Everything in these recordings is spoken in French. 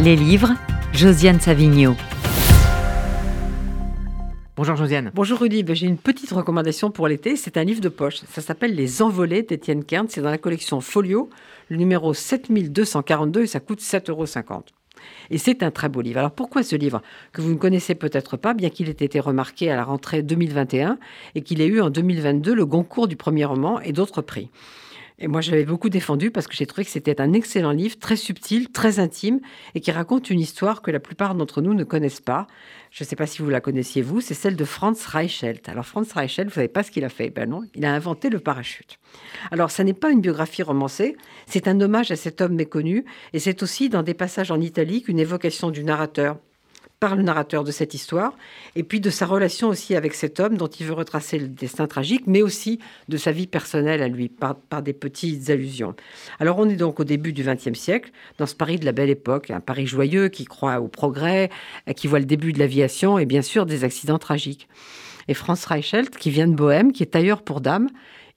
Les livres, Josiane Savigno. Bonjour Josiane. Bonjour Rudy, ben, j'ai une petite recommandation pour l'été. C'est un livre de poche. Ça s'appelle Les Envolées d'Étienne Kern. C'est dans la collection Folio, le numéro 7242 et ça coûte 7,50 euros. Et c'est un très beau livre. Alors pourquoi ce livre que vous ne connaissez peut-être pas, bien qu'il ait été remarqué à la rentrée 2021 et qu'il ait eu en 2022 le Goncourt du premier roman et d'autres prix? Et moi, je l'avais beaucoup défendu parce que j'ai trouvé que c'était un excellent livre, très subtil, très intime, et qui raconte une histoire que la plupart d'entre nous ne connaissent pas. Je ne sais pas si vous la connaissiez, vous, c'est celle de Franz Reichelt. Alors, Franz Reichelt, vous savez pas ce qu'il a fait Ben non, il a inventé le parachute. Alors, ça n'est pas une biographie romancée, c'est un hommage à cet homme méconnu, et c'est aussi, dans des passages en italique, une évocation du narrateur par le narrateur de cette histoire, et puis de sa relation aussi avec cet homme dont il veut retracer le destin tragique, mais aussi de sa vie personnelle à lui, par, des petites allusions. Alors on est donc au début du XXe siècle, dans ce Paris de la belle époque, un Paris joyeux qui croit au progrès, qui voit le début de l'aviation et bien sûr des accidents tragiques. Et Franz Reichelt, qui vient de Bohème, qui est tailleur pour dames,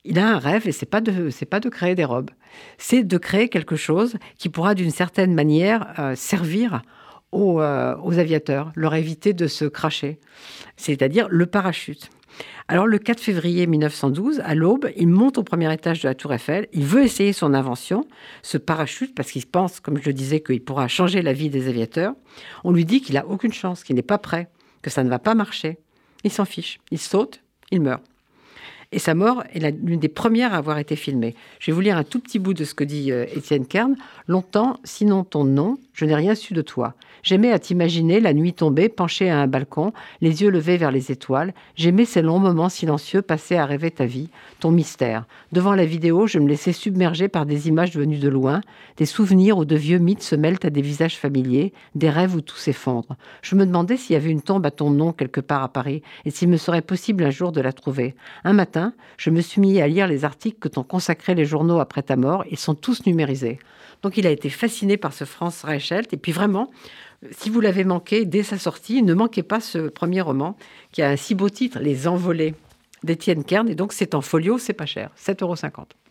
il a un rêve et c'est pas de c'est pas de créer des robes, c'est de créer quelque chose qui pourra d'une certaine manière euh, servir euh, aux, aviateurs, leur éviter de se cracher, c'est-à-dire le parachute. Alors le 4 février 1912, à l'aube, il monte au premier étage de la tour Eiffel, il veut essayer son invention, ce parachute, parce qu'il pense, comme je le disais, qu'il pourra changer la vie des aviateurs. On lui dit qu'il n'a aucune chance, qu'il n'est pas prêt, que ça ne va pas marcher. Il s'en fiche, il saute, il meurt. Et sa mort est l'une des premières à avoir été filmée. Je vais vous lire un tout petit bout de ce que dit euh, Étienne Kern. Longtemps, sinon ton nom, je n'ai rien su de toi. J'aimais à t'imaginer, la nuit tombée, penché à un balcon, les yeux levés vers les étoiles. J'aimais ces longs moments silencieux passés à rêver ta vie, ton mystère. Devant la vidéo, je me laissais submerger par des images venues de loin, des souvenirs où de vieux mythes se mêlent à des visages familiers, des rêves où tout s'effondre. Je me demandais s'il y avait une tombe à ton nom quelque part à Paris et s'il me serait possible un jour de la trouver. Un matin, je me suis mis à lire les articles que t'ont consacrés les journaux après ta mort. Ils sont tous numérisés. Donc il a été fasciné par ce Franz Reichelt. Et puis vraiment, si vous l'avez manqué dès sa sortie, ne manquez pas ce premier roman qui a un si beau titre, Les Envolés d'Étienne Kern. Et donc c'est en folio, c'est pas cher, 7,50 euros.